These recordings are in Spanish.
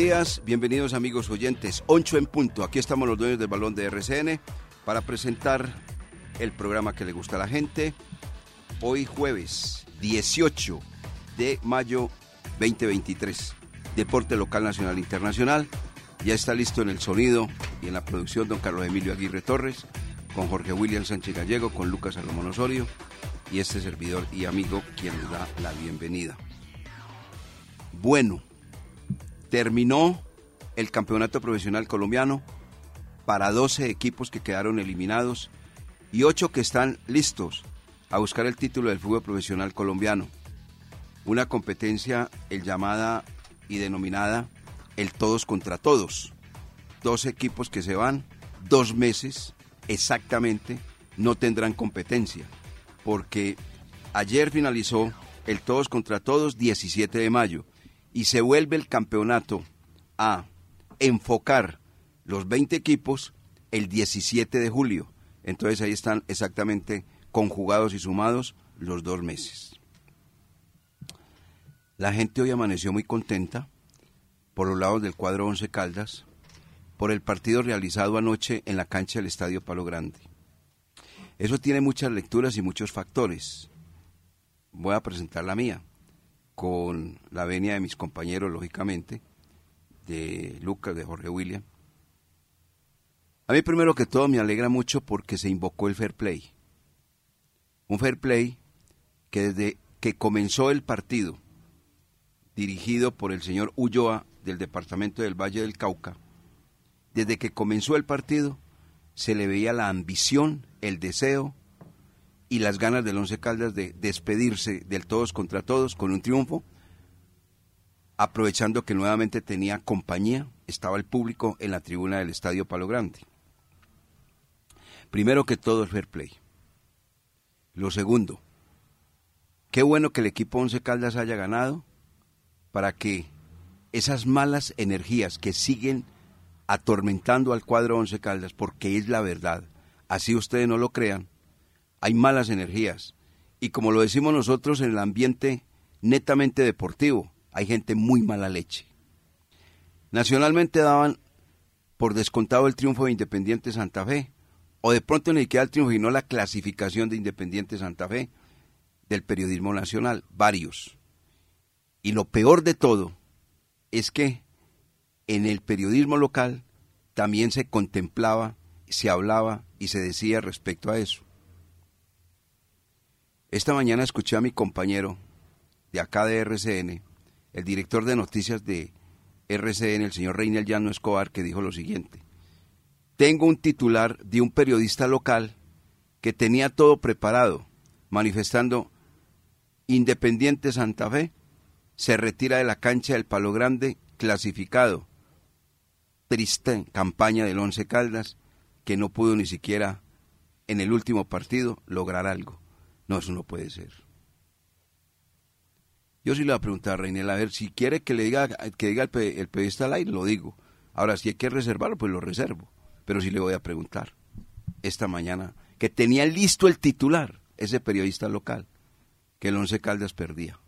Días, bienvenidos amigos oyentes. 8 en punto, aquí estamos los dueños del balón de RCN para presentar el programa que le gusta a la gente. Hoy jueves 18 de mayo 2023. Deporte local, nacional internacional. Ya está listo en el sonido y en la producción don Carlos Emilio Aguirre Torres, con Jorge William Sánchez Gallego, con Lucas Salomón Osorio y este servidor y amigo quien le da la bienvenida. Bueno, terminó el campeonato profesional colombiano para 12 equipos que quedaron eliminados y 8 que están listos a buscar el título del fútbol profesional colombiano. Una competencia el llamada y denominada el todos contra todos. Dos equipos que se van dos meses exactamente no tendrán competencia porque ayer finalizó el todos contra todos 17 de mayo y se vuelve el campeonato a enfocar los 20 equipos el 17 de julio. Entonces ahí están exactamente conjugados y sumados los dos meses. La gente hoy amaneció muy contenta por los lados del cuadro Once Caldas por el partido realizado anoche en la cancha del Estadio Palo Grande. Eso tiene muchas lecturas y muchos factores. Voy a presentar la mía con la venia de mis compañeros, lógicamente, de Lucas, de Jorge William. A mí primero que todo me alegra mucho porque se invocó el fair play. Un fair play que desde que comenzó el partido, dirigido por el señor Ulloa del departamento del Valle del Cauca, desde que comenzó el partido se le veía la ambición, el deseo, y las ganas del Once Caldas de despedirse del todos contra todos con un triunfo, aprovechando que nuevamente tenía compañía, estaba el público en la tribuna del Estadio Palo Grande. Primero que todo el fair play. Lo segundo, qué bueno que el equipo Once Caldas haya ganado para que esas malas energías que siguen atormentando al cuadro Once Caldas, porque es la verdad, así ustedes no lo crean, hay malas energías. Y como lo decimos nosotros en el ambiente netamente deportivo, hay gente muy mala leche. Nacionalmente daban por descontado el triunfo de Independiente Santa Fe, o de pronto ni siquiera el triunfo, sino la clasificación de Independiente Santa Fe del periodismo nacional, varios. Y lo peor de todo es que en el periodismo local también se contemplaba, se hablaba y se decía respecto a eso. Esta mañana escuché a mi compañero de acá de RCN, el director de noticias de RCN, el señor Reinel Llano Escobar, que dijo lo siguiente. Tengo un titular de un periodista local que tenía todo preparado, manifestando Independiente Santa Fe se retira de la cancha del Palo Grande clasificado. Triste campaña del Once Caldas que no pudo ni siquiera en el último partido lograr algo. No, eso no puede ser. Yo sí le voy a preguntar a Reinel, a ver, si quiere que le diga, que diga el, el periodista al aire, lo digo. Ahora, si hay que reservarlo, pues lo reservo. Pero sí le voy a preguntar esta mañana, que tenía listo el titular, ese periodista local, que el Once Caldas perdía.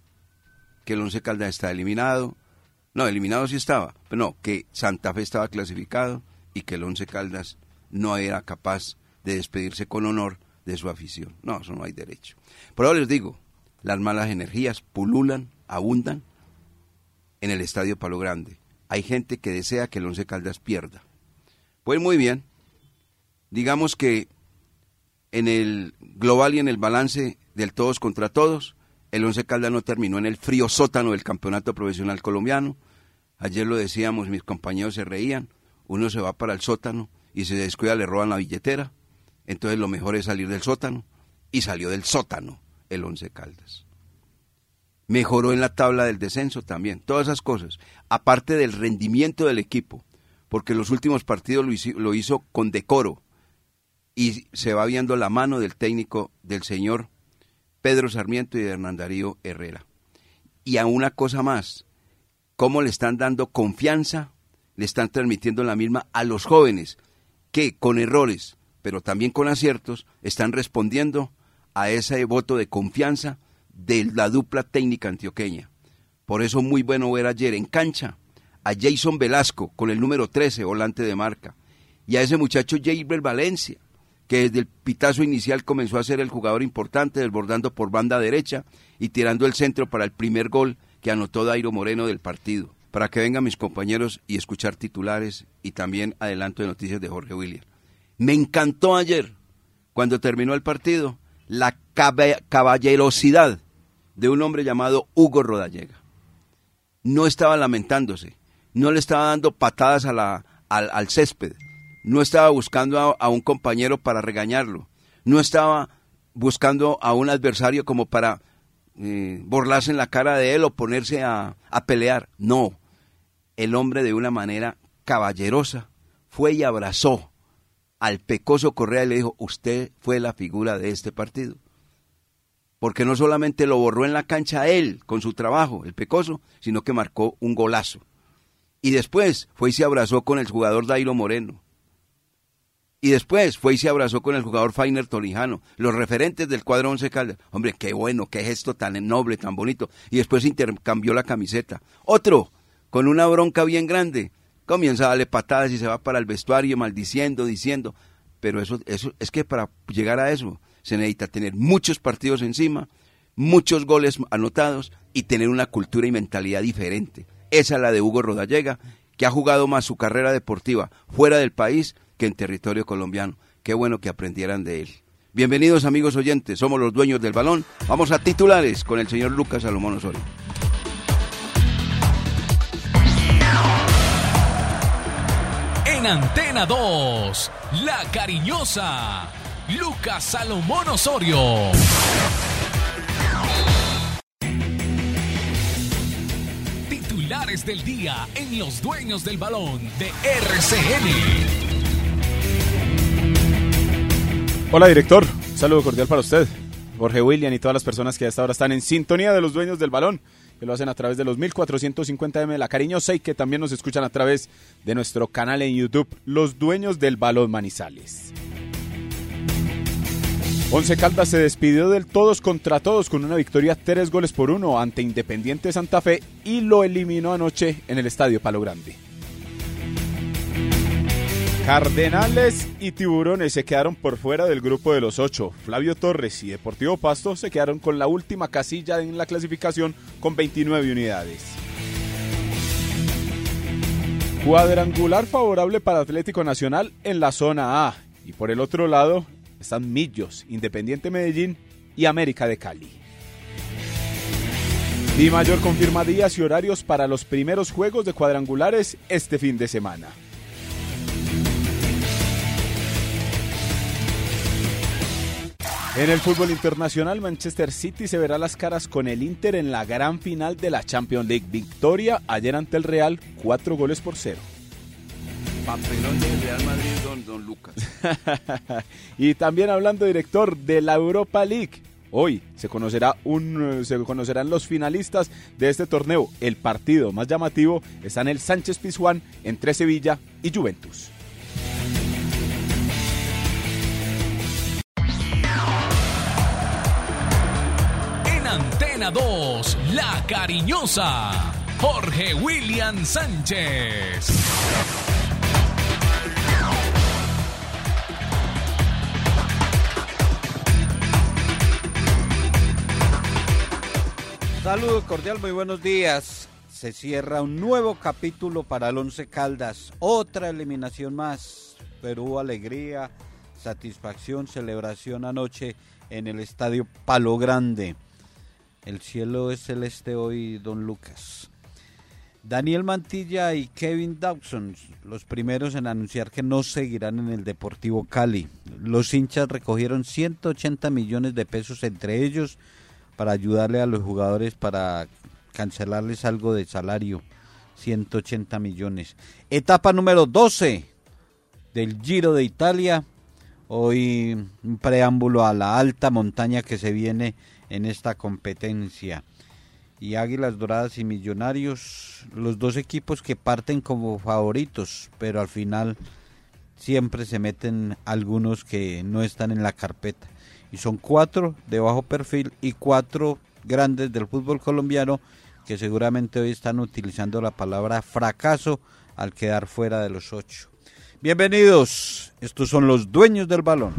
Que el Once Caldas está eliminado. No, eliminado sí estaba, pero no, que Santa Fe estaba clasificado y que el Once Caldas no era capaz de despedirse con honor de su afición. No, eso no hay derecho. Por ahora les digo, las malas energías pululan, abundan en el Estadio Palo Grande. Hay gente que desea que el Once Caldas pierda. Pues muy bien, digamos que en el global y en el balance del todos contra todos, el Once Caldas no terminó en el frío sótano del campeonato profesional colombiano. Ayer lo decíamos, mis compañeros se reían, uno se va para el sótano y se descuida, le roban la billetera entonces lo mejor es salir del sótano. Y salió del sótano el Once Caldas. mejoró en la tabla del descenso también, todas esas cosas, aparte del rendimiento del equipo, porque los últimos partidos lo hizo, lo hizo con decoro y se va viendo la mano del técnico del señor Pedro Sarmiento y de Hernán Darío Herrera. Y a una cosa más, cómo le están dando confianza, le están transmitiendo la misma a los jóvenes, que con errores, pero también con aciertos, están respondiendo a ese voto de confianza de la dupla técnica antioqueña. Por eso muy bueno ver ayer en cancha a Jason Velasco con el número 13, volante de marca, y a ese muchacho Jaybel Valencia, que desde el pitazo inicial comenzó a ser el jugador importante, desbordando por banda derecha y tirando el centro para el primer gol que anotó Dairo Moreno del partido. Para que vengan mis compañeros y escuchar titulares y también adelanto de noticias de Jorge William. Me encantó ayer, cuando terminó el partido, la caballerosidad de un hombre llamado Hugo Rodallega. No estaba lamentándose, no le estaba dando patadas al, césped, no estaba buscando a, un compañero para regañarlo, no estaba buscando a un adversario como para eh, borlarse en la cara de él o ponerse a pelear. No, el hombre de una manera caballerosa fue y abrazó al pecoso Correa le dijo, usted fue la figura de este partido porque no solamente lo borró en la cancha él con su trabajo, el Pecoso, sino que marcó un golazo. Y después fue y se abrazó con el jugador Dairo Moreno. Y después fue y se abrazó con el jugador Fainer Tolijano, los referentes del cuadro Once Caldas. Hombre, qué bueno, qué gesto tan noble, tan bonito. Y después intercambió la camiseta. Otro, con una bronca bien grande, comienza a darle patadas y se va para el vestuario maldiciendo, diciendo. Pero eso, eso es que para llegar a eso se necesita tener muchos partidos encima, muchos goles anotados y tener una cultura y mentalidad diferente. Esa es la de Hugo Rodallega, que ha jugado más su carrera deportiva fuera del país que en territorio colombiano. Qué bueno que aprendieran de él. Bienvenidos amigos oyentes, somos los dueños del balón. Vamos a titulares con el señor Lucas Salomón Osorio. En Antena 2, La Cariñosa Lucas Salomón Osorio. Titulares del día en Los Dueños del Balón de RCN. Hola director, un saludo cordial para usted, Jorge William y todas las personas que hasta ahora están en sintonía de los dueños del balón, lo hacen a través de los 1450M de La Cariñosa y que también nos escuchan a través de nuestro canal en YouTube, Los Dueños del Balón Manizales. Once Caldas se despidió del todos contra todos con una victoria tres goles por uno ante Independiente Santa Fe y lo eliminó anoche en el Estadio Palo Grande. Cardenales y Tiburones se quedaron por fuera del grupo de los ocho. Flavio Torres y Deportivo Pasto se quedaron con la última casilla en la clasificación con 29 unidades. Cuadrangular favorable para Atlético Nacional en la zona A. Y por el otro lado, están Millos, Independiente Medellín y América de Cali. Y Mayor confirma días y horarios para los primeros juegos de cuadrangulares este fin de semana. En el fútbol internacional, Manchester City se verá las caras con el Inter en la gran final de la Champions League. Victoria ayer ante el Real, cuatro goles por cero. Papelón del Real Madrid, don, don Lucas. y también hablando, director, de la Europa League. Hoy se, conocerá un, se conocerán los finalistas de este torneo. El partido más llamativo está en el Sánchez Pizjuán entre Sevilla y Juventus. Antena 2, La Cariñosa, Jorge William Sánchez. Saludos cordial, muy buenos días. Se cierra un nuevo capítulo para el Once Caldas. Otra eliminación más. Perú, alegría, satisfacción, celebración anoche en el estadio Palo Grande. El cielo es celeste hoy, don Lucas. Daniel Mantilla y Kevin Dawson, los primeros en anunciar que no seguirán en el Deportivo Cali. Los hinchas recogieron 180 millones de pesos entre ellos para ayudarle a los jugadores para cancelarles algo de salario. 180 millones. Etapa número 12 del Giro de Italia. Hoy un preámbulo a la alta montaña que se viene en esta competencia. Y Águilas Doradas y Millonarios, los dos equipos que parten como favoritos, pero al final siempre se meten algunos que no están en la carpeta. Y son cuatro de bajo perfil y cuatro grandes del fútbol colombiano que seguramente hoy están utilizando la palabra fracaso al quedar fuera de los ocho. Bienvenidos, estos son los dueños del balón.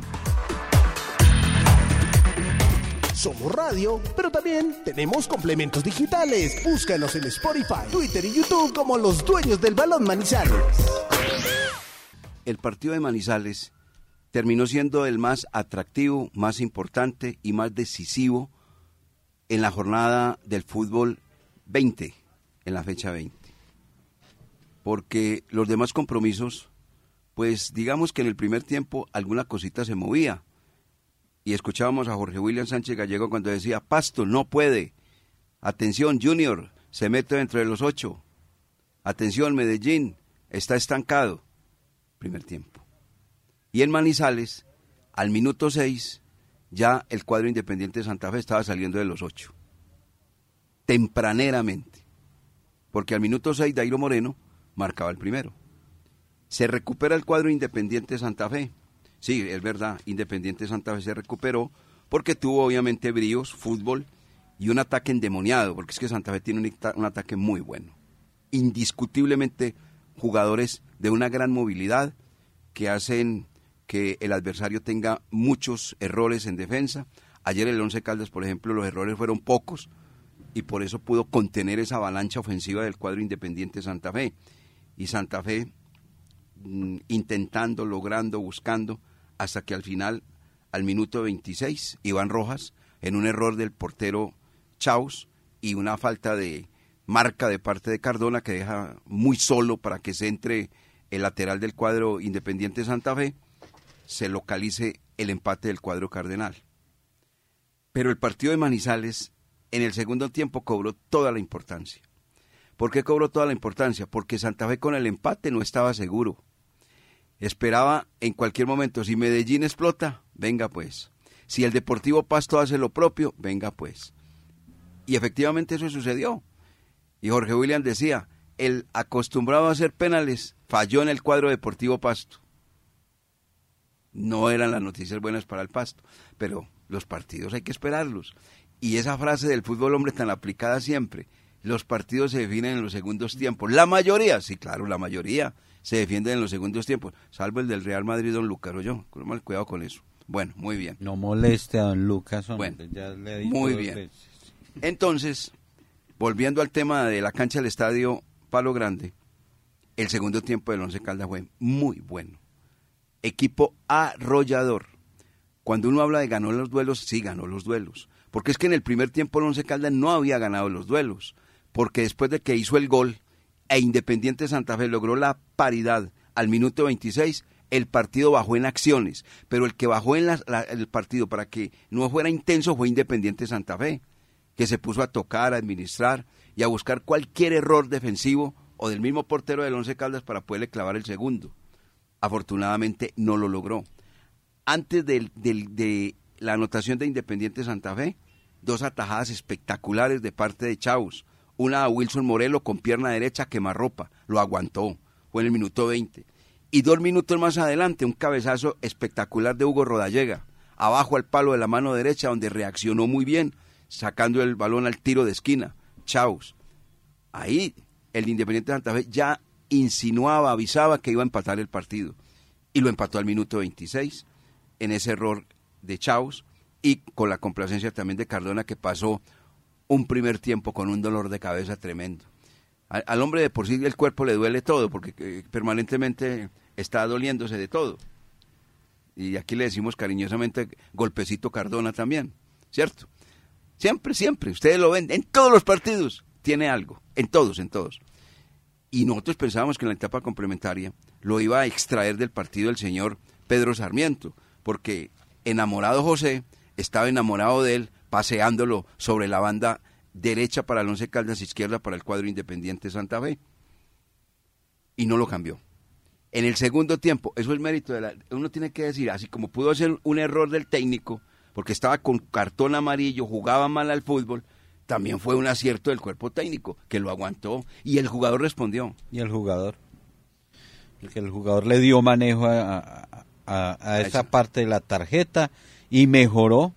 Somos radio, pero también tenemos complementos digitales. Búscanos en Spotify, Twitter y YouTube como los dueños del balón Manizales. El partido de Manizales terminó siendo el más atractivo, más importante y más decisivo en la jornada del fútbol 20, en la fecha 20. Porque los demás compromisos, pues digamos que en el primer tiempo alguna cosita se movía. Y escuchábamos a Jorge William Sánchez Gallego cuando decía, Pasto, no puede. Atención, Junior, se mete dentro de los ocho. Atención, Medellín, está estancado. Primer tiempo. Y en Manizales, al minuto seis, ya el cuadro independiente de Santa Fe estaba saliendo de los ocho tempraneramente, porque al minuto 6 Dairo Moreno marcaba el primero. Se recupera el cuadro Independiente Santa Fe. Sí, es verdad, Independiente Santa Fe se recuperó porque tuvo obviamente bríos, fútbol y un ataque endemoniado, porque es que Santa Fe tiene un, un ataque muy bueno. Indiscutiblemente jugadores de una gran movilidad que hacen que el adversario tenga muchos errores en defensa. Ayer el Once Caldas, por ejemplo, los errores fueron pocos, y por eso pudo contener esa avalancha ofensiva del cuadro independiente Santa Fe. Y Santa Fe mm, intentando, logrando, buscando, hasta que al final, al minuto 26, Iván Rojas, en un error del portero Chaus y una falta de marca de parte de Cardona que deja muy solo para que se entre el lateral del cuadro Independiente Santa Fe, se localice el empate del cuadro Cardenal. Pero el partido de Manizales en el segundo tiempo cobró toda la importancia. ¿Por qué cobró toda la importancia? Porque Santa Fe con el empate no estaba seguro. Esperaba en cualquier momento, si Medellín explota, venga pues. Si el Deportivo Pasto hace lo propio, venga pues. Y efectivamente eso sucedió. Y Jorge William decía, el acostumbrado a hacer penales falló en el cuadro Deportivo Pasto. No eran las noticias buenas para el Pasto, pero los partidos hay que esperarlos. Y esa frase del fútbol hombre tan aplicada siempre, los partidos se definen en los segundos tiempos. La mayoría, sí, claro, la mayoría se defienden en los segundos tiempos, salvo el del Real Madrid, don Lucas, o yo. Cuidado con eso. Bueno, muy bien. No moleste a don Lucas, bueno, muy bien. Entonces, volviendo al tema de la cancha del estadio Palo Grande, el segundo tiempo del Once Caldas fue muy bueno. Equipo arrollador. Cuando uno habla de ganó los duelos, sí ganó los duelos. Porque es que en el primer tiempo el Once Caldas no había ganado los duelos. Porque después de que hizo el gol e Independiente Santa Fe logró la paridad al minuto 26, el partido bajó en acciones. Pero el que bajó en el partido para que no fuera intenso fue Independiente Santa Fe, que se puso a tocar, a administrar y a buscar cualquier error defensivo o del mismo portero del Once Caldas para poderle clavar el segundo. Afortunadamente no lo logró. Antes de la anotación de Independiente Santa Fe, dos atajadas espectaculares de parte de Chaus. Una a Wilson Morelo con pierna derecha quemarropa, lo aguantó, fue en el minuto 20. Y dos minutos más adelante, un cabezazo espectacular de Hugo Rodallega, abajo al palo de la mano derecha, donde reaccionó muy bien, sacando el balón al tiro de esquina. Chaus. Ahí el Independiente de Santa Fe ya insinuaba, avisaba que iba a empatar el partido. Y lo empató al minuto 26 en ese error de Chaus y con la complacencia también de Cardona que pasó un primer tiempo con un dolor de cabeza tremendo. Al, hombre de por sí el cuerpo le duele todo porque eh, permanentemente está doliéndose de todo. Y aquí le decimos cariñosamente golpecito Cardona también, ¿cierto? Siempre, siempre, ustedes lo ven, en todos los partidos tiene algo, en todos, en todos. Y nosotros pensábamos que en la etapa complementaria lo iba a extraer del partido el señor Pedro Sarmiento, porque enamorado José estaba enamorado de él paseándolo sobre la banda derecha para el Once Caldas, izquierda para el cuadro Independiente Santa Fe. Y no lo cambió. En el segundo tiempo, eso es mérito de la... Uno tiene que decir, así como pudo ser un error del técnico, porque estaba con cartón amarillo, jugaba mal al fútbol, también fue un acierto del cuerpo técnico, que lo aguantó y el jugador respondió. ¿Y el jugador? El que el jugador le dio manejo a, a- a esa eso. parte de la tarjeta y mejoró,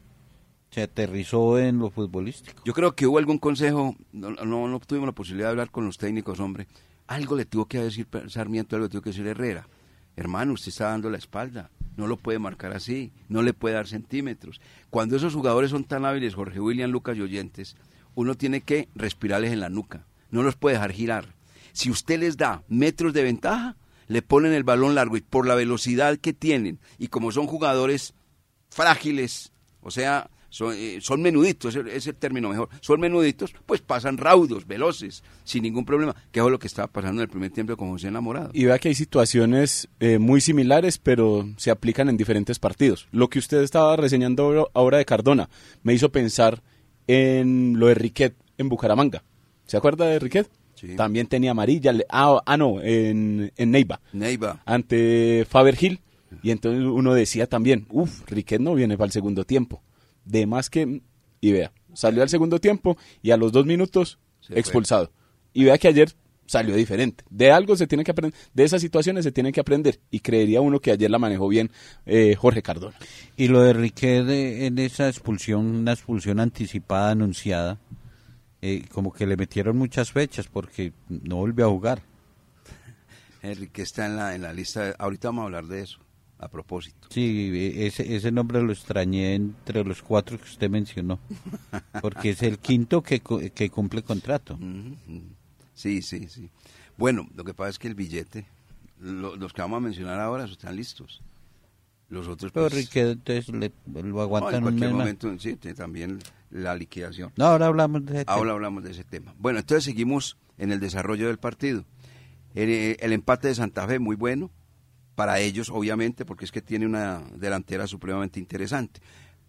se aterrizó en lo futbolístico. Yo creo que hubo algún consejo, no, no, tuvimos la posibilidad de hablar con los técnicos, hombre. Algo le tuvo que decir Sarmiento, algo le tuvo que decir Herrera. Hermano, usted está dando la espalda, no lo puede marcar así, no le puede dar centímetros. Cuando esos jugadores son tan hábiles, Jorge William, Lucas y Oyentes, uno tiene que respirarles en la nuca, no los puede dejar girar. Si usted les da metros de ventaja, le ponen el balón largo y por la velocidad que tienen y como son jugadores frágiles, o sea, son, eh, son menuditos, es el, término mejor, son menuditos, pues pasan raudos, veloces, sin ningún problema, que es lo que estaba pasando en el primer tiempo con José Enamorado. Y vea que hay situaciones eh, muy similares, pero se aplican en diferentes partidos. Lo que usted estaba reseñando ahora- de Cardona me hizo pensar en lo de Riquet en Bucaramanga. ¿Se acuerda de Riquet? Sí. También tenía amarilla. Ah, ah, no, en, en Neiva, Neiva, ante Faber Hill. Y entonces uno decía también, uff, Riquet no viene para el segundo tiempo. De más que... Y vea, salió al segundo tiempo y a los dos minutos Se fue. expulsado. Y vea que ayer salió diferente. De algo se tiene que aprender, de esas situaciones se tiene que aprender. Y creería uno que ayer la manejó bien eh, Jorge Cardona. Y lo de Riquet eh, en esa expulsión, una expulsión anticipada anunciada, eh, como que le metieron muchas fechas porque no volvió a jugar. Enrique está en la, en la lista, de- ahorita vamos a hablar de eso, a propósito. Sí, eh, ese, ese nombre lo extrañé entre los cuatro que usted mencionó, porque es el quinto que, que cumple contrato. Sí, sí, sí. Bueno, lo que pasa es que el billete, lo- los que vamos a mencionar ahora están listos. Los otros, Pero pues, Riquet entonces le, lo no, aguantan en un cualquier momento, sí, también la liquidación. No, ahora hablamos de ese Ahora tema. hablamos de ese tema. Bueno, entonces seguimos en el desarrollo del partido. El, el empate de Santa Fe, muy bueno, para ellos, obviamente, porque es que tiene una delantera supremamente interesante.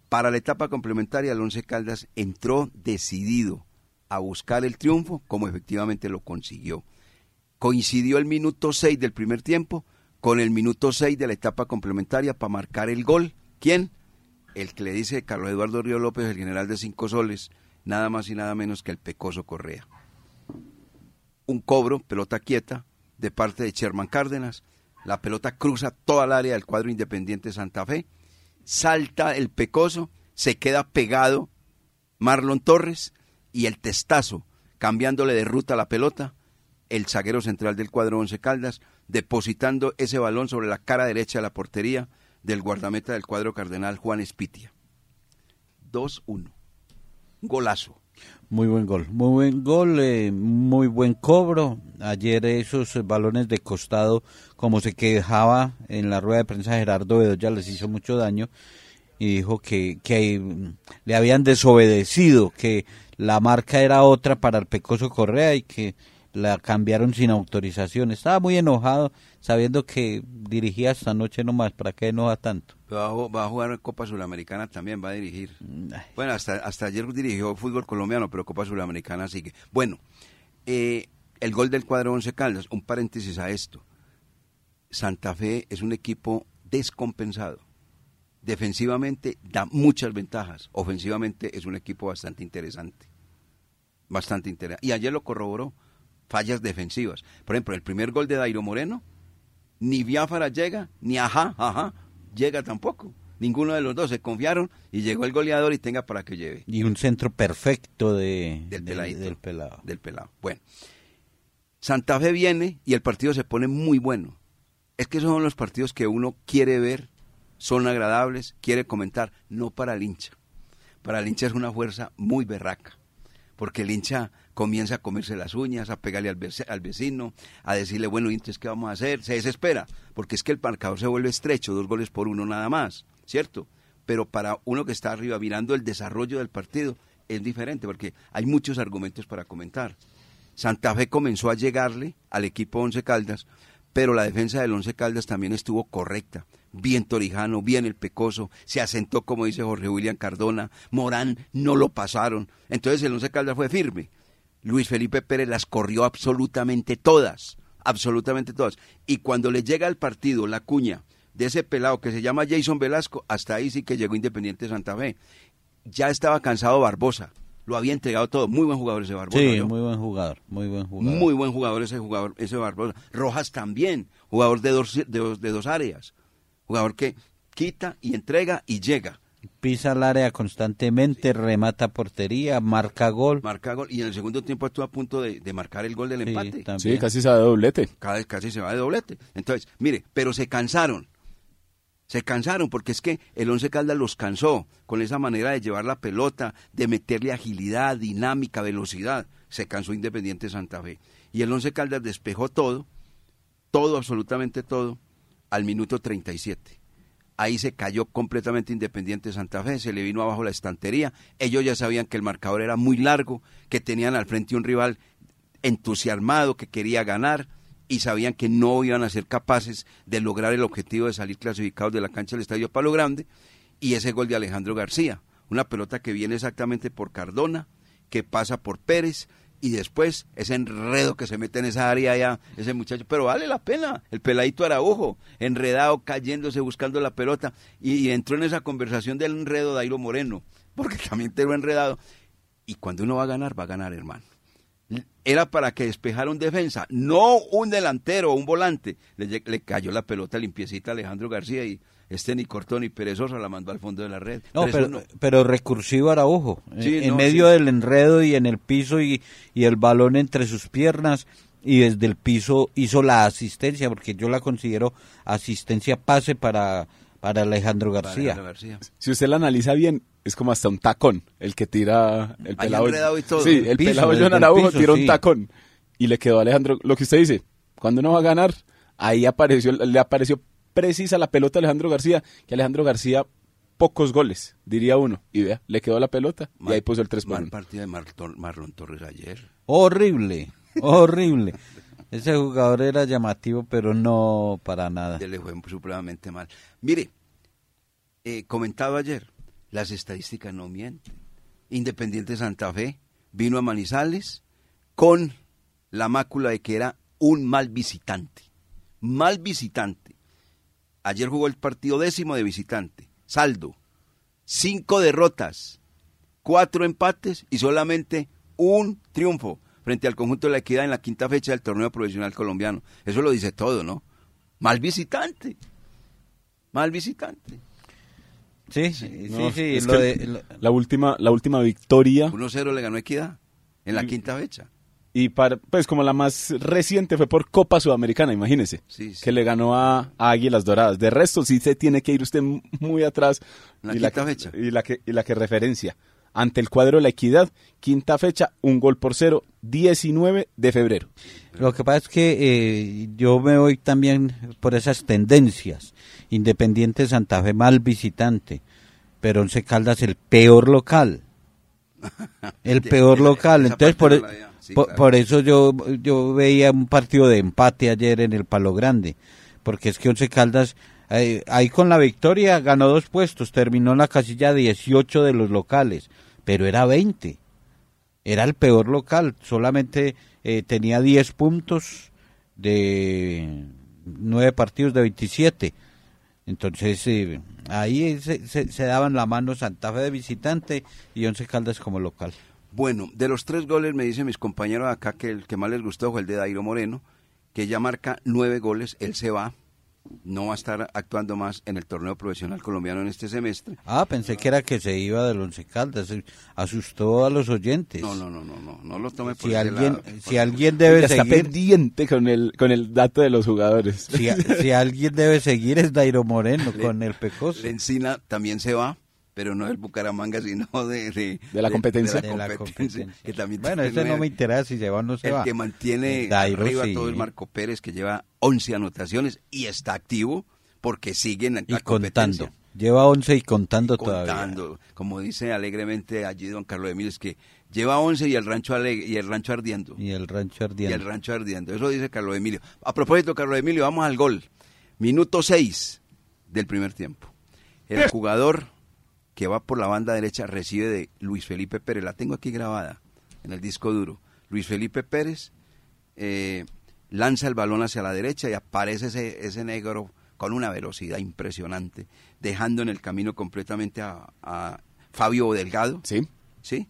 Para la etapa complementaria, el Once Caldas entró decidido a buscar el triunfo, como efectivamente lo consiguió. Coincidió el minuto 6 del primer tiempo con el minuto 6 de la etapa complementaria para marcar el gol. ¿Quién? El que le dice Carlos Eduardo Río López, el general de cinco soles, nada más y nada menos que el Pecoso Correa. Un cobro, pelota quieta, de parte de Sherman Cárdenas. La pelota cruza toda el área del cuadro independiente Santa Fe. Salta el Pecoso, se queda pegado Marlon Torres y el testazo, cambiándole de ruta la pelota, el zaguero central del cuadro Once Caldas, depositando ese balón sobre la cara derecha de la portería del guardameta del cuadro cardenal Juan Espitia. 2-1. Golazo. Muy buen gol, muy buen gol, eh, muy buen cobro. Ayer esos balones de costado, como se quejaba en la rueda de prensa Gerardo Bedoya, les hizo mucho daño y dijo que, que mm, le habían desobedecido, que la marca era otra para el Pecoso Correa y que la cambiaron sin autorización. Estaba muy enojado sabiendo que dirigía esta noche nomás, ¿para qué enoja tanto? Va a, ju- va a jugar Copa Sudamericana también, va a dirigir. Ay, Bueno, hasta, hasta ayer dirigió fútbol colombiano, pero Copa Sudamericana sigue. Bueno, eh, el gol del cuadro Once Caldas, un paréntesis a esto. Santa Fe es un equipo descompensado. Defensivamente da muchas ventajas. Ofensivamente es un equipo bastante interesante. Bastante interesante. Y ayer lo corroboró. Fallas defensivas. Por ejemplo, el primer gol de Dairo Moreno, ni Biafara llega, ni ajá, ajá, llega tampoco. Ninguno de los dos se confiaron y llegó el goleador y tenga para que lleve Y un centro perfecto de, del de- peladito. del pelado. Del pelado. Bueno, Santa Fe viene y el partido se pone muy bueno. Es que son los partidos que uno quiere ver, son agradables, quiere comentar, no para el hincha. Para el hincha es una fuerza muy berraca, porque el hincha comienza a comerse las uñas, a pegarle al, vecino, a decirle, bueno, ¿y entonces qué vamos a hacer? Se desespera, porque es que el marcador se vuelve estrecho, dos goles por uno nada más, ¿cierto? Pero para uno que está arriba mirando el desarrollo del partido es diferente, porque hay muchos argumentos para comentar. Santa Fe comenzó a llegarle al equipo Once Caldas, pero la defensa del Once Caldas también estuvo correcta. bien Torijano, bien el Pecoso, se asentó como dice Jorge William Cardona, Morán no lo pasaron, entonces el Once Caldas fue firme. Luis Felipe Pérez las corrió absolutamente todas, absolutamente todas. Y cuando le llega al partido la cuña de ese pelado que se llama Jason Velasco, hasta ahí sí que llegó Independiente Santa Fe. Ya estaba cansado Barbosa, lo había entregado todo. Muy buen jugador ese Barbosa. Sí, ¿no? muy buen jugador, muy buen jugador. Muy buen jugador ese jugador, ese Barbosa. Rojas también, jugador de dos, de dos, de dos áreas. Jugador que quita y entrega y llega. Pisa el área constantemente, remata portería, marca gol. Marca gol y en el segundo tiempo estuvo a punto de, de marcar el gol del Sí, empate. también. Sí, casi se da doblete. Cada vez casi se va de doblete. Entonces, mire, pero se cansaron. Se cansaron porque es que el Once Caldas los cansó con esa manera de llevar la pelota, de meterle agilidad, dinámica, velocidad. Se cansó Independiente Santa Fe. Y el Once Caldas despejó todo, todo, absolutamente todo, al minuto 37. Ahí se cayó completamente Independiente Santa Fe, se le vino abajo la estantería. Ellos ya sabían que el marcador era muy largo, que tenían al frente un rival entusiasmado, que quería ganar y sabían que no iban a ser capaces de lograr el objetivo de salir clasificados de la cancha del Estadio Palo Grande y ese gol de Alejandro García, una pelota que viene exactamente por Cardona, que pasa por Pérez y después ese enredo que se mete en esa área ya, ese muchacho, pero vale la pena, el peladito Araujo, enredado, cayéndose, buscando la pelota y, entró en esa conversación del enredo Dairo Moreno, porque también te lo enredado y cuando uno va a ganar, va a ganar hermano era para que despejara un defensa, no un delantero o un volante. Le, cayó la pelota limpiecita a Alejandro García y este ni cortó ni perezosa la mandó al fondo de la red. No, Tres pero, uno. pero recursivo Araujo. Sí, en no, medio sí. del enredo y en el piso y, y el balón entre sus piernas y desde el piso hizo la asistencia, porque yo la considero asistencia pase para, para Alejandro Para García. Alejandro García. Si usted la analiza bien, es como hasta un tacón el que tira el pelado. y todo. Sí, El el piso, pelado John Araujo tiró sí. un tacón y le quedó a Alejandro. Lo que usted dice, cuando uno va a ganar, ahí apareció, le apareció precisa la pelota a Alejandro García, que Alejandro García pocos goles, diría uno. Y vea, le quedó la pelota y ahí puso el 3 por Mal 1. partido de Marlon, Marlon Torres ayer. Horrible, horrible. Ese jugador era llamativo, pero no para nada. Le fue supremamente mal. Mire, eh, comentaba ayer, las estadísticas no mienten. Independiente Santa Fe vino a Manizales con la mácula de que era un mal visitante. Mal visitante. Ayer jugó el partido décimo de visitante. Saldo. Cinco derrotas, cuatro empates y solamente un triunfo frente al conjunto de la equidad en la quinta fecha del torneo profesional colombiano. Eso lo dice todo, ¿no? Mal visitante. Mal visitante. Sí, sí, No, sí. es lo de- lo- la última, la última victoria 1-0 le ganó Equidad en la quinta fecha. y para, pues como la más reciente fue por Copa Sudamericana, imagínese, Sí, sí. que le ganó a, a Águilas Doradas. De resto sí se tiene que ir usted muy atrás La y, quinta que, fecha. y la que y la que referencia ante el cuadro de la Equidad, quinta fecha, un gol por cero, 19 de febrero. Lo que pasa es que eh, yo me voy también por esas tendencias. Independiente Santa Fe mal visitante, pero Once Caldas el peor local. El peor local. Entonces por, sí, claro. por eso yo yo veía un partido de empate ayer en el Palo Grande, porque es que Once Caldas eh, ahí con la victoria ganó dos puestos, terminó en la casilla 18 de los locales, pero era 20 era el peor local, solamente eh, tenía 10 puntos de 9 partidos de 27. Entonces eh, ahí se, se- se daban la mano Santa Fe de visitante y Once Caldas como local. Bueno, de los tres goles me dicen mis compañeros acá que el que más les gustó fue el de Dairo Moreno, que ya marca nueve goles, él se va, no va a estar actuando más en el torneo profesional colombiano en este semestre. Ah, pensé que era que se iba del Once Caldas, eh, asustó a los oyentes. No, no, no, no, no, no lo tome por Si ese alguien, lado. si alguien debe está seguir, pendiente con el, con el dato de los jugadores. si, si alguien debe seguir es Dairo Moreno con el Pecoso. Lencina también se va, pero no del Bucaramanga, sino de, de, De la competencia. de de la la competencia, competencia. que también bueno, ese no me interesa si se va o no se el va. que mantiene Dairo, arriba sí. todo es Marco Pérez, que lleva 11 anotaciones y está activo porque siguen en y la contando. Lleva 11 y contando, todavía. contando, como dice alegremente allí don Carlos Emilio, es que lleva 11 y el rancho y el rancho ardiendo. Y el rancho Y ardiendo. el rancho ardiendo. Eso dice Carlos Emilio. A propósito, Carlos Emilio, vamos al gol. Minuto 6. del primer tiempo. El jugador que va por la banda derecha recibe de Luis Felipe Pérez, la tengo aquí grabada en el disco duro. Luis Felipe Pérez eh, lanza el balón hacia la derecha y aparece ese, ese negro con una velocidad impresionante, dejando en el camino completamente a, a Fabio Delgado. Sí. ¿sí?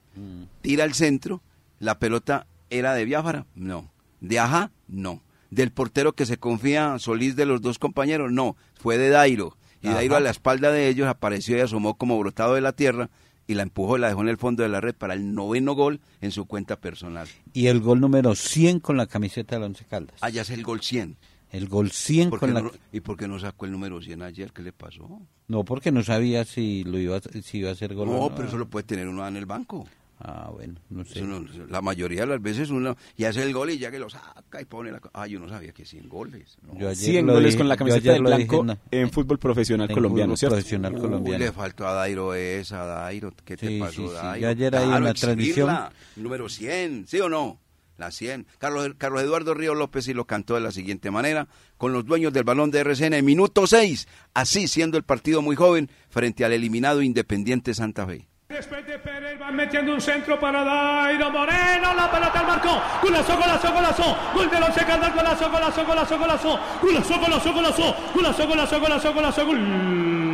Tira al centro, la pelota era de Biafara, no. De Ajá, no. Del portero que se confía Solís de los dos compañeros, no. Fue de Dairo. Y. Dairo a la espalda de ellos apareció y asomó como brotado de la tierra y la empujó y la dejó en el fondo de la red para el noveno gol en su cuenta personal. Y el gol número 100 con la camiseta del Once Caldas. Allá es el gol 100. El gol 100 ¿Por qué con la... no- ¿Y por qué no sacó el número 100 ayer? ¿Qué le pasó? No, porque no sabía si lo iba a, si iba a hacer gol o No, no. pero eso lo puede tener uno en el banco. Ah, bueno, no sé. No- la mayoría de las veces uno y hace el gol y ya que lo saca y pone la... Ah, yo no sabía que 100 goles. ¿no? Yo ayer 100 lo goles dije- con la camiseta de dije blanco en fútbol profesional en colombiano, fútbol ¿cierto? profesional Uy, colombiano. le faltó a Dairo esa, Dairo. ¿Qué te pasó, sí, sí. Dairo? Yo ayer ahí en Claro, la exhibirla. transmisión- Número 100, ¿sí o no? La 100. Carlos, Carlos Eduardo Río López sí lo cantó de la siguiente manera, con los dueños del balón de RCN en minuto 6, así siendo el partido muy joven frente al eliminado Independiente Santa Fe. Después de Pérez va metiendo un centro para Dairo Moreno, la pelota al marcó. Golazo, golazo, golazo. Gol del once Caldas, golazo, golazo, golazo, golazo. Golazo, golazo, golazo. Golazo, golazo, golazo, golazo, gol.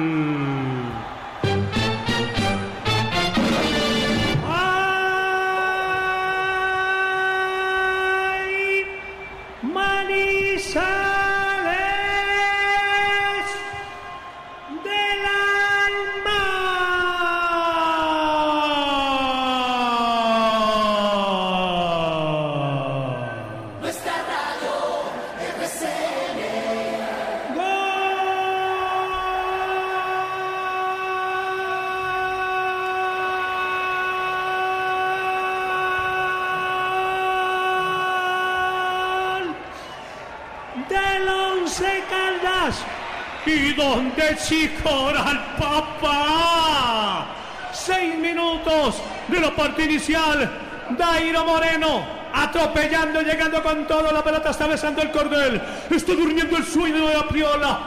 Chicora al papá. Seis minutos de la parte inicial. Dairo Moreno atropellando, llegando con todo. La pelota está besando el cordel. Está durmiendo el sueño de la Priola.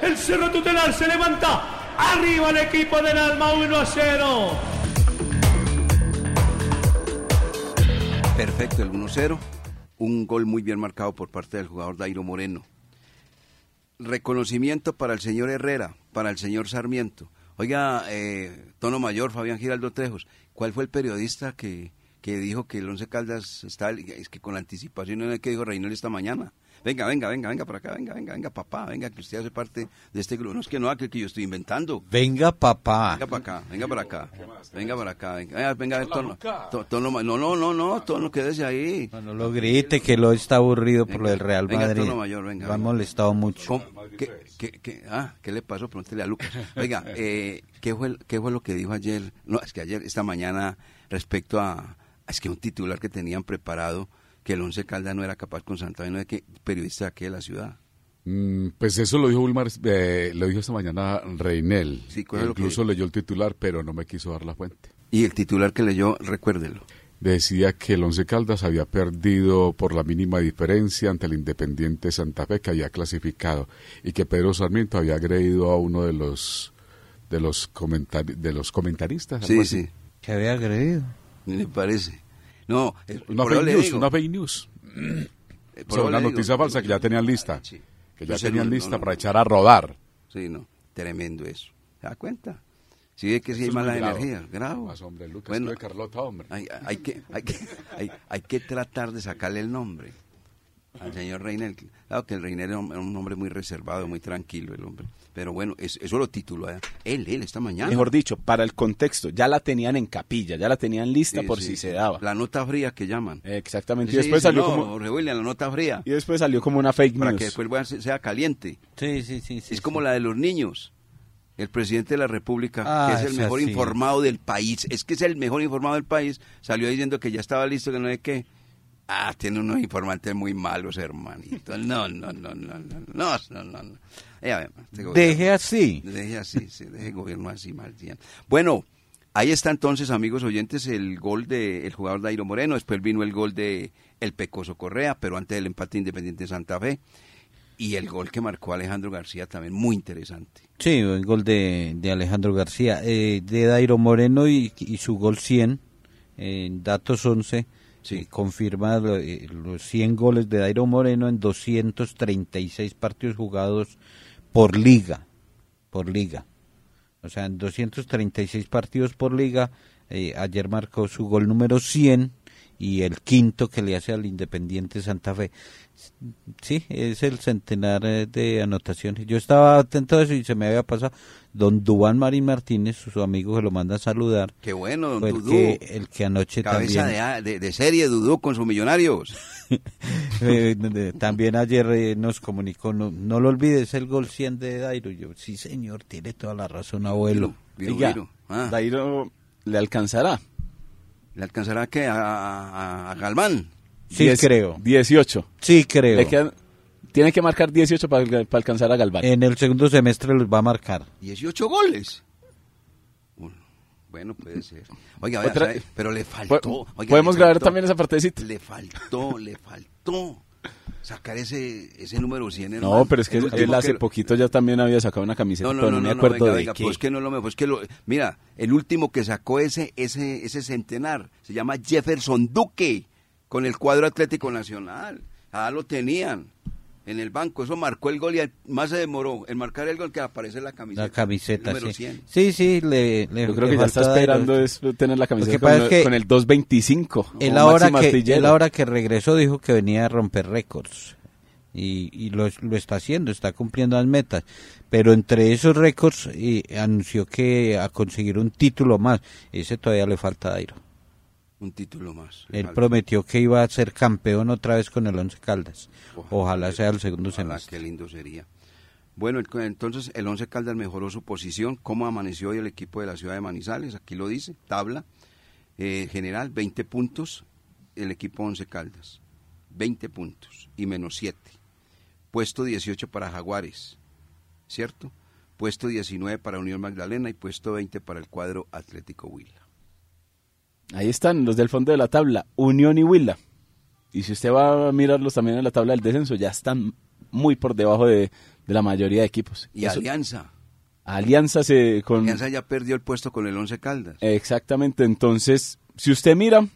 El cerro tutelar se levanta. Arriba el equipo del Alma 1 a 0. Perfecto, el 1-0. Un gol muy bien marcado por parte del jugador Dairo Moreno. Reconocimiento para el señor Herrera, para el señor Sarmiento. Oiga, eh, tono mayor, Fabián Giraldo Trejos, ¿cuál fue el periodista que, que dijo que el Once Caldas está, es que con anticipación, ¿no es que dijo Reinel esta mañana? Venga, venga, venga, venga para acá, venga, venga, venga, papá, venga, que usted hace parte de este grupo. No es que no, que, que yo estoy inventando. Venga, papá. Venga para acá, venga para acá, venga para acá, venga, venga, venga tono, to- tono, no, no, no, no, tono, quédese ahí. No, no lo grite, que lo está aburrido por lo del Real Venga, Madrid. tono mayor, venga, Lo ha venga. molestado mucho. ¿Qué, qué, qué- ah, ¿qué le pasó? Pregúntele a Lucas. Oiga, eh, ¿qué, fue, ¿qué fue lo que dijo ayer? No, es que ayer, esta mañana, respecto a, es que un titular que tenían preparado, que el Once Caldas no era capaz con Santa Fe, no es que periodista de aquí de la ciudad. Mm, Pues eso lo dijo Wilmar, eh, lo dijo esta mañana Reinel. Sí, ¿cuál es lo que Incluso leyó el titular, pero no me quiso dar la fuente. Y el titular que leyó, recuérdelo. Decía que el Once Caldas había perdido por la mínima diferencia ante el Independiente Santa Fe que había clasificado y que Pedro Sarmiento había agredido a uno de los de los comentari- de los comentaristas. Sí, sí, Que había agredido. me parece. No, eh, Una por eso fake news, digo, una fake news. eh, Sobre eso una digo. noticia falsa que ya tenían lista. Sí. Que ya tenían no, lista no, para echar a rodar. Sí, no, tremendo eso. ¿Se da cuenta? Si ve que sí hay es malas energías, grave. Más, hombre, Lucas, Bueno, de Carlota, hombre. Hay, hay que, hay, que, hay, hay que tratar de sacarle el nombre al señor Reiner. Claro que el Reiner era un, hombre muy reservado, muy tranquilo el hombre. Pero bueno, es- eso lo tituló ¿eh? él, él, esta mañana. Mejor dicho, para el contexto, ya la tenían en capilla, ya la tenían lista Sí, por sí, si se daba. La nota fría que llaman. Exactamente. Sí, Y después sí, salió no, como Jorge William, la nota fría. y después salió como una fake Para news. que después sea caliente. Sí, sí, sí. sí es como la de los niños. El presidente de la República, Ah, que es el mejor sí. informado del país, es que es el mejor informado del país, salió diciendo que ya estaba listo, que no sé qué. Ah, tiene unos informantes muy malos, hermanito. No, no, no, no, no, no, no, no. no. Eh, este gobierno- Deje así. Deje así, sí, deje el gobierno así, mal bien. Bueno, ahí está entonces, amigos oyentes, el gol del jugador Dairo Moreno. Después vino el gol de El Pecoso Correa, pero antes del empate Independiente Santa Fe. Y el gol que marcó Alejandro García también muy interesante. Sí, el gol de, de Alejandro García. Eh, de Dairo Moreno y, y su gol 100, en datos 11, Sí. confirma eh, los 100 goles de Dairo Moreno en 236 partidos jugados por liga. Por liga. O sea, en 236 partidos por liga, eh, ayer marcó su gol número 100 y el quinto que le hace al Independiente Santa Fe. Sí, es el centenar eh, de anotaciones. Yo estaba atento a eso y se me había pasado. Don Dubán Marín Martínez, su amigo, que lo manda a saludar. Qué bueno, don el Dudú. que, el que anoche Cabeza también... de, a- de, de serie, Dudú, con sus millonarios. Eh, también ayer eh, nos comunicó, no, no lo olvides, el gol 100 de Dairo. Yo, sí, señor, tiene toda la razón, abuelo. Ah, Dairo le alcanzará. ¿Le alcanzará qué? ¿A, a- a Galván? Sí, Diez- creo. 18. Sí, creo. Le quedan- tiene que marcar 18 para, para alcanzar a Galván. En el segundo semestre los va a marcar. 18 goles. Bueno, puede ser. Oiga, vea, Otra- pero le faltó. Po- oiga, Podemos le grabar también esa partecita. Le faltó, le faltó sacar ese, ese número 100. No, hermano. pero es que El él hace que- poquito ya también había sacado una camiseta, No, no, pero no, no, no, me no, acuerdo venga, de venga, qué. pues que no lo pues que lo, mira, el último que sacó ese, ese, ese centenar se llama Jefferson Duque con el cuadro Atlético Nacional. Ah, lo tenían en el banco, eso marcó el gol y más se demoró en marcar el gol que aparece en la camiseta. La camiseta, número sí. 100. Sí, sí, le, le- Yo creo le que ya está esperando es tener la camiseta con, es que con el 225. Él ahora, que, él ahora que regresó dijo que venía a romper récords. Y, y lo, lo está haciendo, está cumpliendo las metas. Pero entre esos récords y anunció que a conseguir un título más. Ese todavía le falta a Dairo. Un título más. Él prometió que iba a ser campeón otra vez con el Once Caldas. Ojalá. Ojalá sea el segundo Ojalá, semestre. Qué lindo sería. Bueno, entonces el Once Caldas mejoró su posición. ¿Cómo amaneció hoy el equipo de la ciudad de Manizales? Aquí lo dice, tabla eh, general, 20 puntos, el equipo Once Caldas. 20 puntos y menos 7. Puesto 18 para Jaguares, ¿cierto? Puesto 19 para Unión Magdalena y puesto 20 para el cuadro Atlético Huila. Ahí están los del fondo de la tabla, Unión y Huila. Y si usted va a mirarlos también en la tabla del descenso, ya están muy por debajo de, de la mayoría de equipos. Y Eso- Alianza. Alianza se con Alianza ya perdió el puesto con el Once Caldas. exactamente. Entonces, si usted mira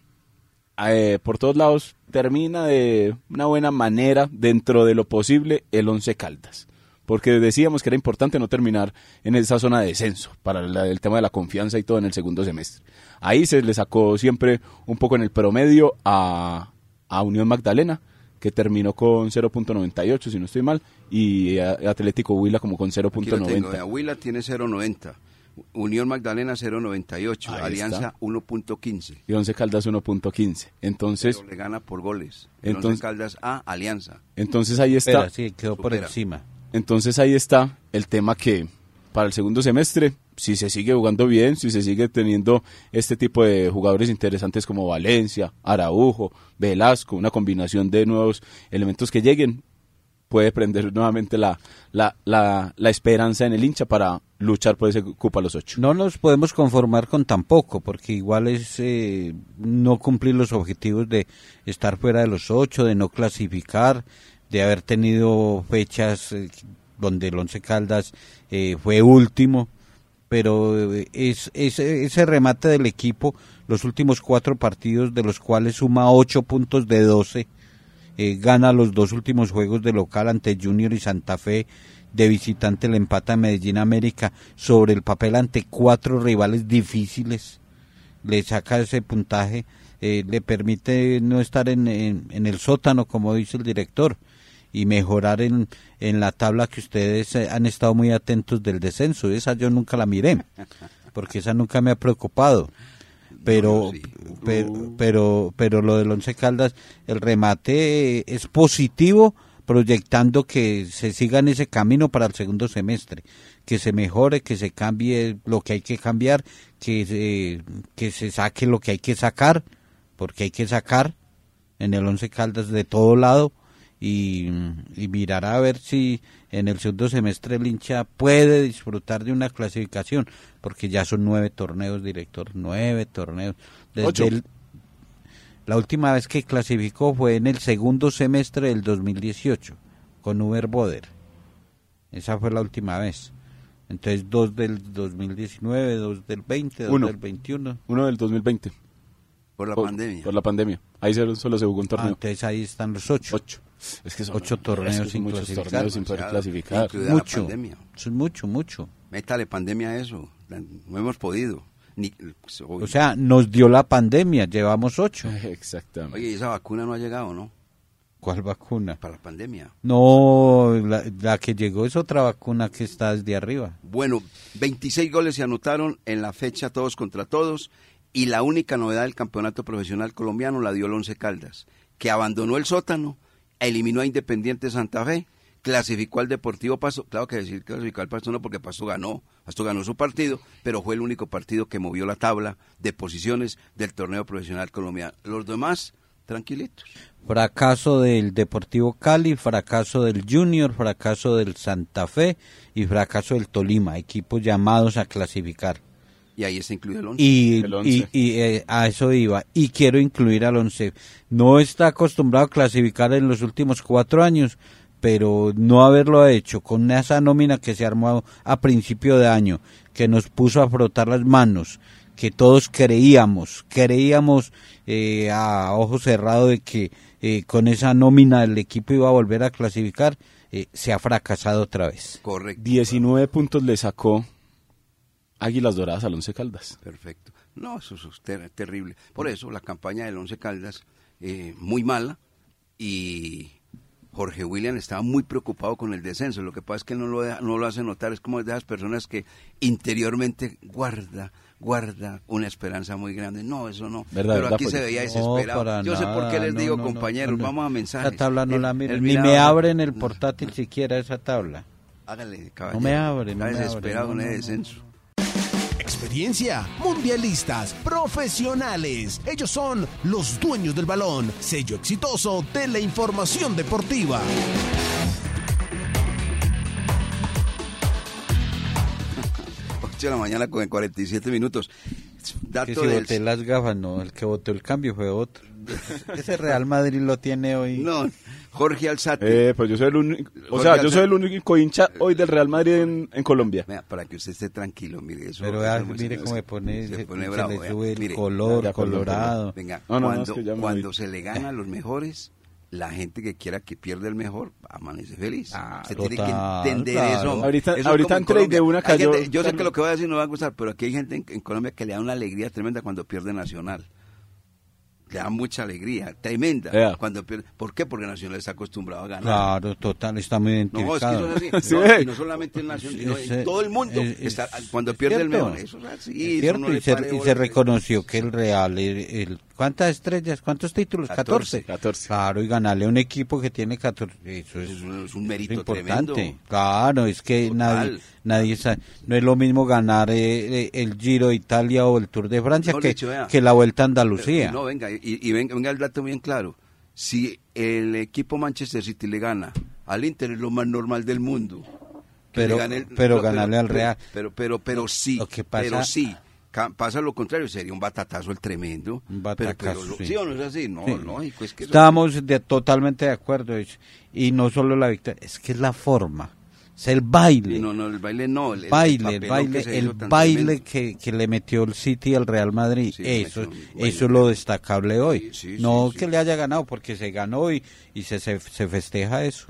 eh, por todos lados, termina de una buena manera dentro de lo posible el Once Caldas. Porque decíamos que era importante no terminar en esa zona de descenso para la- el tema de la confianza y todo en el segundo semestre. Ahí se le sacó siempre un poco en el promedio a, a Unión Magdalena, que terminó con 0.98, si no estoy mal, y a- Atlético Huila como con Aquí lo tengo, 0.90. vea, Huila tiene 0.90, Unión Magdalena 0.98, Ahí Alianza está. 1.15. Y Once Caldas 1.15. Entonces, Pero le gana por goles. Entonces- Once Caldas a Alianza. entonces ahí está. Espera, sí, quedó por Supera. encima. Entonces ahí está el tema que para el segundo semestre, si se sigue jugando bien, si se sigue teniendo este tipo de jugadores interesantes como Valencia, Araujo, Velasco, una combinación de nuevos elementos que lleguen, puede prender nuevamente la, la, la, la esperanza en el hincha para luchar por ese cupo a los ocho. No nos podemos conformar con tan poco, porque igual es eh, no cumplir los objetivos de estar fuera de los ocho, de no clasificar, de haber tenido fechas eh, donde el Once Caldas eh, fue último, pero eh, es, es- ese remate del equipo, los últimos cuatro partidos, de los cuales suma ocho puntos de doce, eh, gana los dos últimos juegos de local ante Junior y Santa Fe, de visitante le empata a Medellín América sobre el papel ante cuatro rivales difíciles, le saca ese puntaje, le permite no estar en el sótano como dice el director y mejorar en, en la tabla que ustedes eh, han estado muy atentos del descenso, esa yo nunca la miré, porque esa nunca me ha preocupado. Pero No, sí. pero, pero pero lo del Once Caldas el remate eh, es positivo proyectando que se siga en ese camino para el segundo semestre que se mejore que se cambie lo que hay que cambiar que se, que se saque lo que hay que sacar porque hay que sacar en el Once Caldas de todo lado y, y mirar a ver si en el segundo semestre el hincha puede disfrutar de una clasificación, porque ya son nueve torneos, director, nueve torneos. Desde Ocho. el- la última vez que clasificó fue en el segundo semestre del 2018, con Uber Boder. Esa fue la última vez. Entonces, dos del 2019, dos del 20, dos Uno. del 21. Uno del 2020. Por la por, pandemia. Por la pandemia. Ahí solo, solo se jugó un Ah, torneo. entonces ahí están los ocho. Ocho. Es que son Ocho torneos es que son sin muchos clasificar. torneos sin poder clasificar. incluida la Mucho. pandemia. Eso es mucho, mucho. Métale pandemia a eso. No hemos podido. Ni, O sea, nos dio la pandemia, llevamos ocho. Exactamente. oye, esa vacuna no ha llegado, ¿no? ¿Cuál vacuna? Para la pandemia. No, la, la que llegó es otra vacuna que está desde arriba. Bueno, 26 goles se anotaron en la fecha todos contra todos y la única novedad del campeonato profesional colombiano la dio el Once Caldas, que abandonó el sótano, eliminó a Independiente Santa Fe, clasificó al Deportivo Pasto, claro que decir clasificó al Pasto no porque Pasto ganó, Pasto ganó su partido, pero fue el único partido que movió la tabla de posiciones del torneo profesional colombiano. Los demás, tranquilitos. Fracaso del Deportivo Cali, fracaso del Junior, fracaso del Santa Fe y fracaso del Tolima, equipos llamados a clasificar. Y ahí está incluido el Once. Y, El once. y- y, eh, a eso iba. Y quiero incluir al once. No está acostumbrado a clasificar en los últimos cuatro años, pero no haberlo hecho con esa nómina que se armó a principio de año, que nos puso a frotar las manos, que todos creíamos, creíamos eh, a ojo cerrado de que eh, con esa nómina el equipo iba a volver a clasificar, eh, se ha fracasado otra vez. Correcto. 19 puntos le sacó Águilas Doradas al Once Caldas. Perfecto. No, eso es ter- terrible. Por eso la campaña del Once Caldas, eh, muy mala, y Jorge William estaba muy preocupado con el descenso. Lo que pasa es que él no lo, deja- no lo hace notar, es como de esas personas que interiormente guarda, guarda una esperanza muy grande. No, eso no. Verdad, Pero verdad, aquí pues. se veía No, desesperado. Yo sé por qué les no, digo, compañeros, no. vamos a mensajes. Esa tabla no la miro, ni miraba- me abren el portátil siquiera esa tabla. Hágale, No me abre, no Está me abre, desesperado no, en el no, no. descenso. Experiencia, mundialistas, profesionales. Ellos son los dueños del balón, sello exitoso de la información deportiva. 8 de la mañana con 47 minutos. Dato Que si del- boté las gafas, no, el que votó el cambio fue otro. Ese Real Madrid lo tiene hoy. No, Jorge Alzate. Eh, pues yo soy el único, o Jorge sea, yo soy el único hincha hoy del Real Madrid en, en Colombia. Vea, para que usted esté tranquilo, mire eso. Pero muy mire cómo me pone, se, se, pone se bravo. le vea. sube el Mire, color Ya, perdón, colorado. Venga, No, no, no, cuando, es que cuando se le gana a los mejores, la gente que quiera que pierda el mejor amanece feliz. Ah, Usted tiene que entender claro. eso. Ahorita- Eso es ahorita y de una cayó- gente- yo sé que lo que voy a decir no va a gustar, pero aquí hay gente en, en Colombia que le da una alegría tremenda cuando pierde Nacional. Le da mucha alegría, tremenda. Vea. Cuando pierde. ¿Por qué? Porque Nacional está acostumbrado a ganar. Claro, total, está muy No, es que identificado. eso es así. Sí. No, y no solamente en Nacional, sino Es- en todo el mundo. es- es- está- cuando pierde el cierto. mejor. Eso es así. Es cierto, no y, se, y se reconoció que el Real, el, el- ¿cuántas estrellas? ¿Cuántos títulos? 14. 14. Claro, y ganarle a un equipo que tiene 14. Eso es, Es un, es un mérito importante. tremendo. Claro, es que Total. nadie, nadie sabe. No es lo mismo ganar eh, eh, el Giro de Italia o el Tour de Francia que, dicho, vea. que la Vuelta a Andalucía. No, venga, y, y venga, venga el dato bien claro. Si el equipo Manchester City le gana al Inter es lo más normal del mundo. Pero- el- pero ganarle al Real. Pero, pero, pero sí, Lo que pasa- pero sí. Pasa lo contrario, sería un batatazo el tremendo. Un Pero- pero batacazo, lo- sí. sí. o no es así? No, Sí. lógico, es que Estamos de, totalmente de acuerdo. es- Y no solo la victoria, es que es la forma, es el baile. No, no, el baile no. El, baile, el baile, que el baile que, que le metió el City al Real Madrid. Sí, eso, eso es lo destacable hoy. No que le haya ganado, porque se ganó y, y se, se, se festeja eso.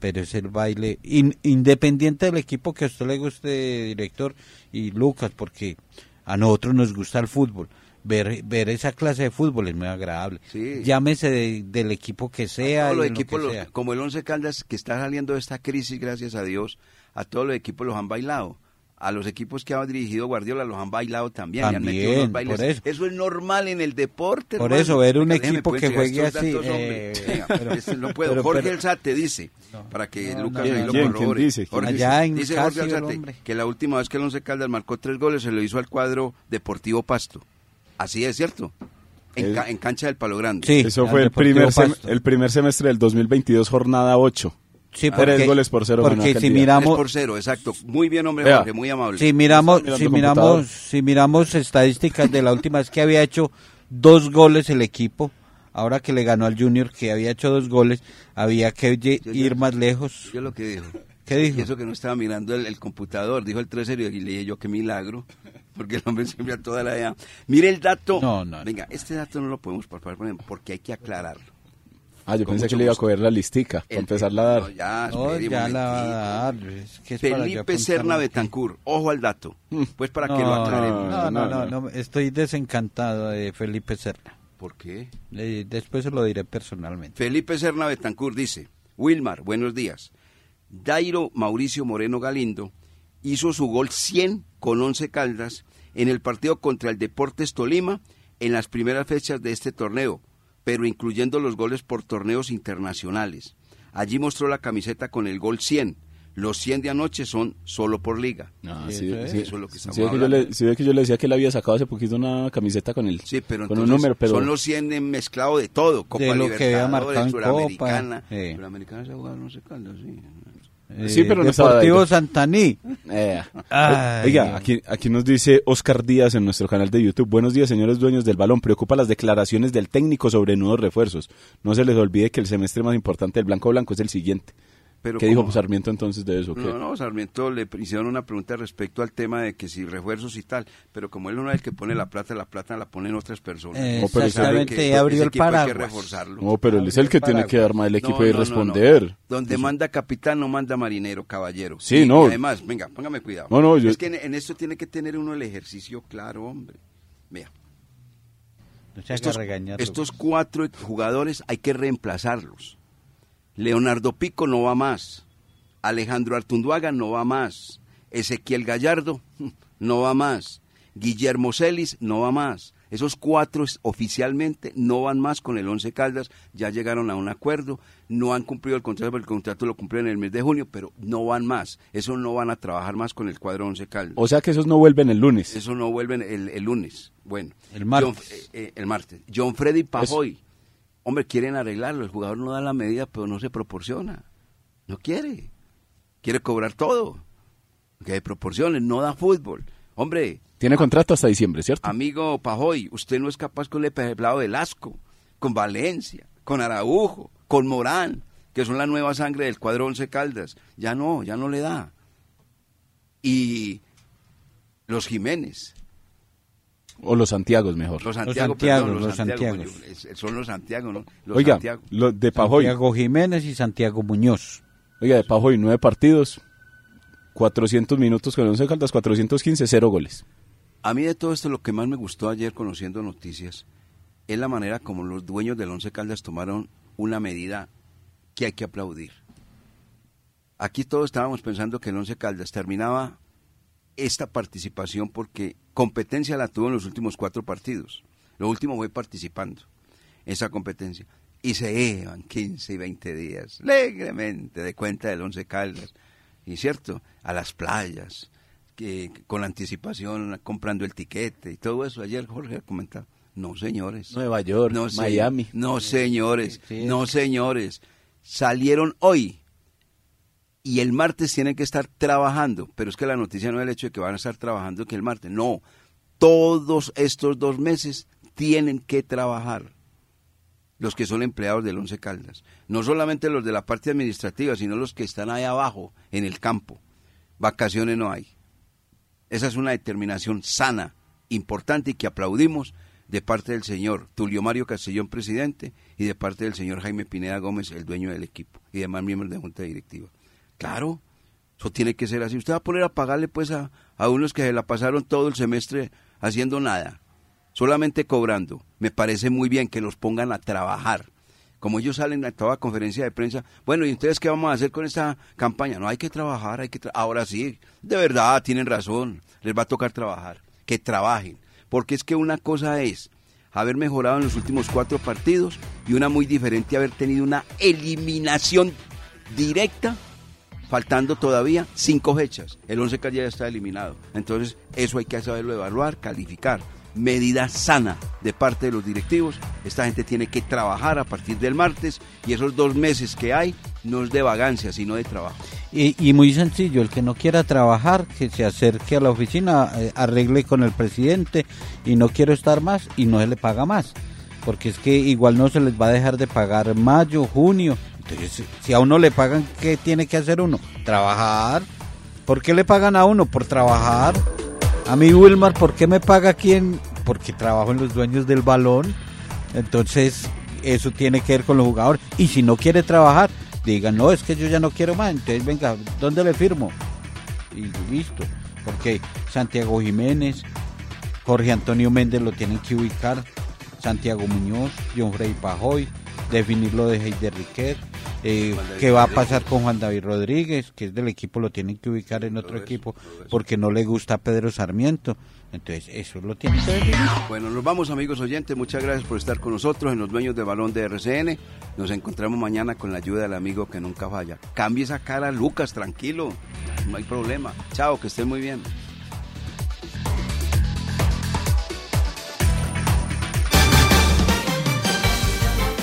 Pero es el baile, in- independiente del equipo que a usted le guste, director, y Lucas, porque a nosotros nos gusta el fútbol. Ver, ver esa clase de fútbol es muy agradable. Sí. Llámese de- del equipo que sea. todos los lo equipos, los- como el Once Caldas, que está saliendo de esta crisis, gracias a Dios, a todos los equipos los han bailado. A los equipos que ha dirigido Guardiola los han bailado también. han También, unos bailes. por eso. es normal en el deporte. Por hermano. eso, ver un Déjeme, equipo que juegue así, eh, Venga, pero- este no puedo. pero- Jorge pero- Alzate dice, para que No, Lucas no, ahí no, lo corrobore. ¿Quién dice? Jorge- Allá en dice Jorge Alzate que la última vez que el Once Caldas marcó tres goles se lo hizo al cuadro Deportivo Pasto. Así es, ¿cierto? En, ca- en cancha del Palo Grande. Sí, Eso fue el primer, el primer semestre del 2022, jornada 8. Sí, Tres goles por cero Porque si. Tres miramos, por cero, exacto. Muy bien, hombre. Jorge, muy amable. si miramos, si miramos, si miramos estadísticas de la última vez que había hecho dos goles el equipo, ahora que le ganó al Junior, que había hecho dos goles, había que Yo- ir yo- más lejos. Yo lo que dijo. ¿Qué dijo? Y eso que no estaba mirando el, el computador, dijo el 3 y le dije yo, qué milagro, porque el hombre siempre a toda la edad. Mire el dato. No, no, no. Venga, este dato no lo podemos palpar porque hay que aclararlo. Ah, yo pensé que le iba a coger la listica para empezarla a dar. no, ya, No, ya la va a dar. es que es para yo Felipe Serna aquí. Betancur, ojo al dato, pues para que lo No, aclaremos. no, no, No, no, no. no, estoy desencantado de Felipe Serna. ¿Por qué? Eh, después se lo diré personalmente. Felipe Serna Betancur dice, Wilmar, buenos días. Dairo Mauricio Moreno Galindo hizo su gol 100 con 11 caldas en el partido contra el Deportes Tolima en las primeras fechas de este torneo, pero incluyendo los goles por torneos internacionales. Allí mostró la camiseta con el gol 100. Los 100 de anoche son solo por liga. Ah, Sí, sí, eso es. sí. Eso es lo que estamos que yo hablando. le, sí ve que yo le decía que él había sacado hace poquito una camiseta con el, Sí, pero con entonces un número, pero son los 100 en mezclado de todo, Copa De lo que había marcado Libertadores, en Copa, Suramericana. sí. Suramericana se ha jugado, no sé cuándo, sí. Sí, pero no Deportivo. Santaní. Eh, Ay, Oiga, Dios. aquí, aquí nos dice Oscar Díaz en nuestro canal de YouTube. Buenos días, señores dueños del balón. Preocupa las declaraciones del técnico sobre nuevos refuerzos. No se les olvide que el semestre más importante del Blanco Blanco es el siguiente. Pero ¿Qué dijo como- Sarmiento entonces de eso? ¿Qué? No, no, Sarmiento le hicieron una pregunta respecto al tema de que si refuerzos y tal, pero como él no es el que pone la plata, la plata la ponen otras personas. Eh, Exactamente, que abrió el Hay que paraguas. reforzarlo. No, pero él es el que tiene que armar el equipo No, y no, no, no. responder. Donde manda capitán no manda marinero, caballero. Sí, Y- no. y además, venga, póngame cuidado. No, no, yo- Es que en, en esto tiene que tener uno el ejercicio claro, hombre. Mira, No se haga estos, estos cuatro jugadores hay que reemplazarlos. Leonardo Pico no va más. Alejandro Artunduaga no va más. Ezequiel Gallardo no va más. Guillermo Celis no va más. Esos cuatro oficialmente no van más con el Once Caldas, ya llegaron a un acuerdo, no han cumplido el contrato, porque el contrato lo cumplieron en el mes de junio, pero no van más. Eso no van a trabajar más con el cuadro Once Caldas. O sea que esos no vuelven el lunes. Eso no vuelven el, el lunes. Bueno. El martes. John- eh, eh, el martes. John Freddy Pajoy. Hombre, quieren arreglarlo. El jugador no da la medida, pero no se proporciona. No quiere. Quiere cobrar todo. Que hay proporciones, no da fútbol. Hombre, Tiene contrato hasta diciembre, ¿cierto? amigo Pajoy, usted no es capaz con el pelado del Asco, con Valencia, con Araujo, con Morán, que son la nueva sangre del cuadro Once Caldas. Ya no, ya no le da. Y los Jiménez. O los Santiagos mejor. Los Santiago, Santiagos, perdón, los Santiago, Santiagos. yo- es- son los Santiago, ¿no? Los Oiga, Santiago. lo de Pajoy. Santiago Jiménez y Santiago Muñoz. Oiga, de Pajoy, nueve partidos, 400 minutos con el Once Caldas, 415, cero goles. A mí de todo esto lo que más me gustó ayer conociendo noticias es la manera como los dueños del Once Caldas tomaron una medida que hay que aplaudir. Aquí todos estábamos pensando que el Once Caldas terminaba esta participación porque competencia la tuvo en los últimos cuatro partidos. Lo último fue participando esa competencia. Y se llevan 15 y 20 días alegremente de cuenta del Once Caldas. Y cierto, a las playas, que con anticipación comprando el tiquete y todo eso. Ayer Jorge ha comentado. No, señores. Nueva York, No, se- Miami. No, señores. Sí. No, señores. Salieron hoy y el martes tienen que estar trabajando. Pero es que la noticia no es el hecho de que van a estar trabajando que el martes. No. Todos estos dos meses tienen que trabajar los que son empleados del Once Caldas. No solamente los de la parte administrativa, sino los que están ahí abajo, en el campo. Vacaciones no hay. Esa es una determinación sana, importante y que aplaudimos de parte del señor Tulio Mario Castellón, presidente, y de parte del señor Jaime Pineda Gómez, el dueño del equipo, y demás miembros de Junta Directiva. Claro, eso tiene que ser así. Usted va a poner a pagarle pues a, a unos que se la pasaron todo el semestre haciendo nada, solamente cobrando. Me parece muy bien que los pongan a trabajar. Como ellos salen a toda conferencia de prensa, bueno, ¿y ustedes qué vamos a hacer con esta campaña? No, hay que trabajar, hay que tra- ahora sí, de verdad, tienen razón, les va a tocar trabajar, que trabajen, porque es que una cosa es haber mejorado en los últimos cuatro partidos y una muy diferente haber tenido una eliminación directa faltando todavía cinco fechas. El 11 Caldas ya está eliminado. Entonces, eso hay que saberlo evaluar, calificar. Medida sana de parte de los directivos. Esta gente tiene que trabajar a partir del martes y esos dos meses que hay no es de vagancia, sino de trabajo. Y, y muy sencillo, el que no quiera trabajar, que se acerque a la oficina, eh, arregle con el presidente y no quiero estar más y no se le paga más. porque es que igual no se les va a dejar de pagar mayo, junio. Entonces, si a uno le pagan, ¿qué tiene que hacer uno? Trabajar. ¿Por qué le pagan a uno? Por trabajar. A mí, Wilmar, ¿por qué me paga quién? Porque trabajo en los dueños del balón. Entonces, eso tiene que ver con los jugadores. Y si no quiere trabajar, digan, no, es que yo ya no quiero más. Entonces, venga, ¿dónde le firmo? Y listo. Porque Santiago Jiménez, Jorge Antonio Méndez lo tienen que ubicar. Santiago Muñoz, John Frey Pajoy, definir lo de Heider Riquet, eh, qué va a pasar con Juan David Rodríguez, que es del equipo, lo tienen que ubicar en otro equipo porque no le gusta a Pedro Sarmiento. Entonces, eso lo tiene que definir. Bueno, nos vamos amigos oyentes, muchas gracias por estar con nosotros en los dueños de balón de RCN. Nos encontramos mañana con la ayuda del amigo que nunca falla. Cambie esa cara, Lucas, tranquilo, no hay problema. Chao, que estén muy bien.